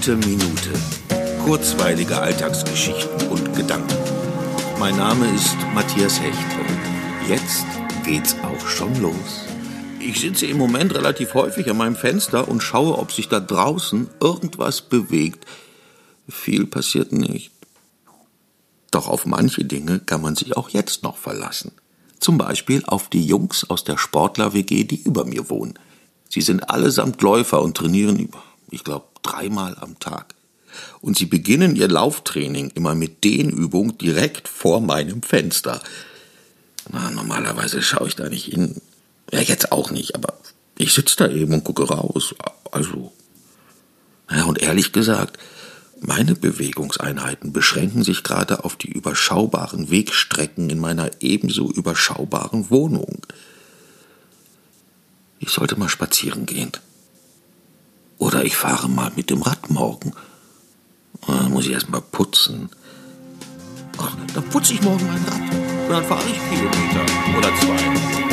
Heiße Minute. Kurzweilige Alltagsgeschichten und Gedanken. Mein Name ist Matthias Hecht und jetzt geht's auch schon los. Ich sitze im Moment relativ häufig an meinem Fenster und schaue, ob sich da draußen irgendwas bewegt. Viel passiert nicht. Doch auf manche Dinge kann man sich auch jetzt noch verlassen. Zum Beispiel auf die Jungs aus der Sportler-WG, die über mir wohnen. Sie sind allesamt Läufer und trainieren, ich glaube, dreimal am Tag. Und sie beginnen ihr Lauftraining immer mit Dehnübung direkt vor meinem Fenster. Na, normalerweise schaue ich da nicht hin. Ja, jetzt auch nicht, aber ich sitze da eben und gucke raus. Also. Ja, und ehrlich gesagt, meine Bewegungseinheiten beschränken sich gerade auf die überschaubaren Wegstrecken in meiner ebenso überschaubaren Wohnung. Ich sollte mal spazieren gehen. Oder ich fahre mal mit dem Rad morgen. Dann muss ich erst mal putzen. Ach, dann putze ich morgen mein Rad. Und dann fahre ich Kilometer. Oder zwei.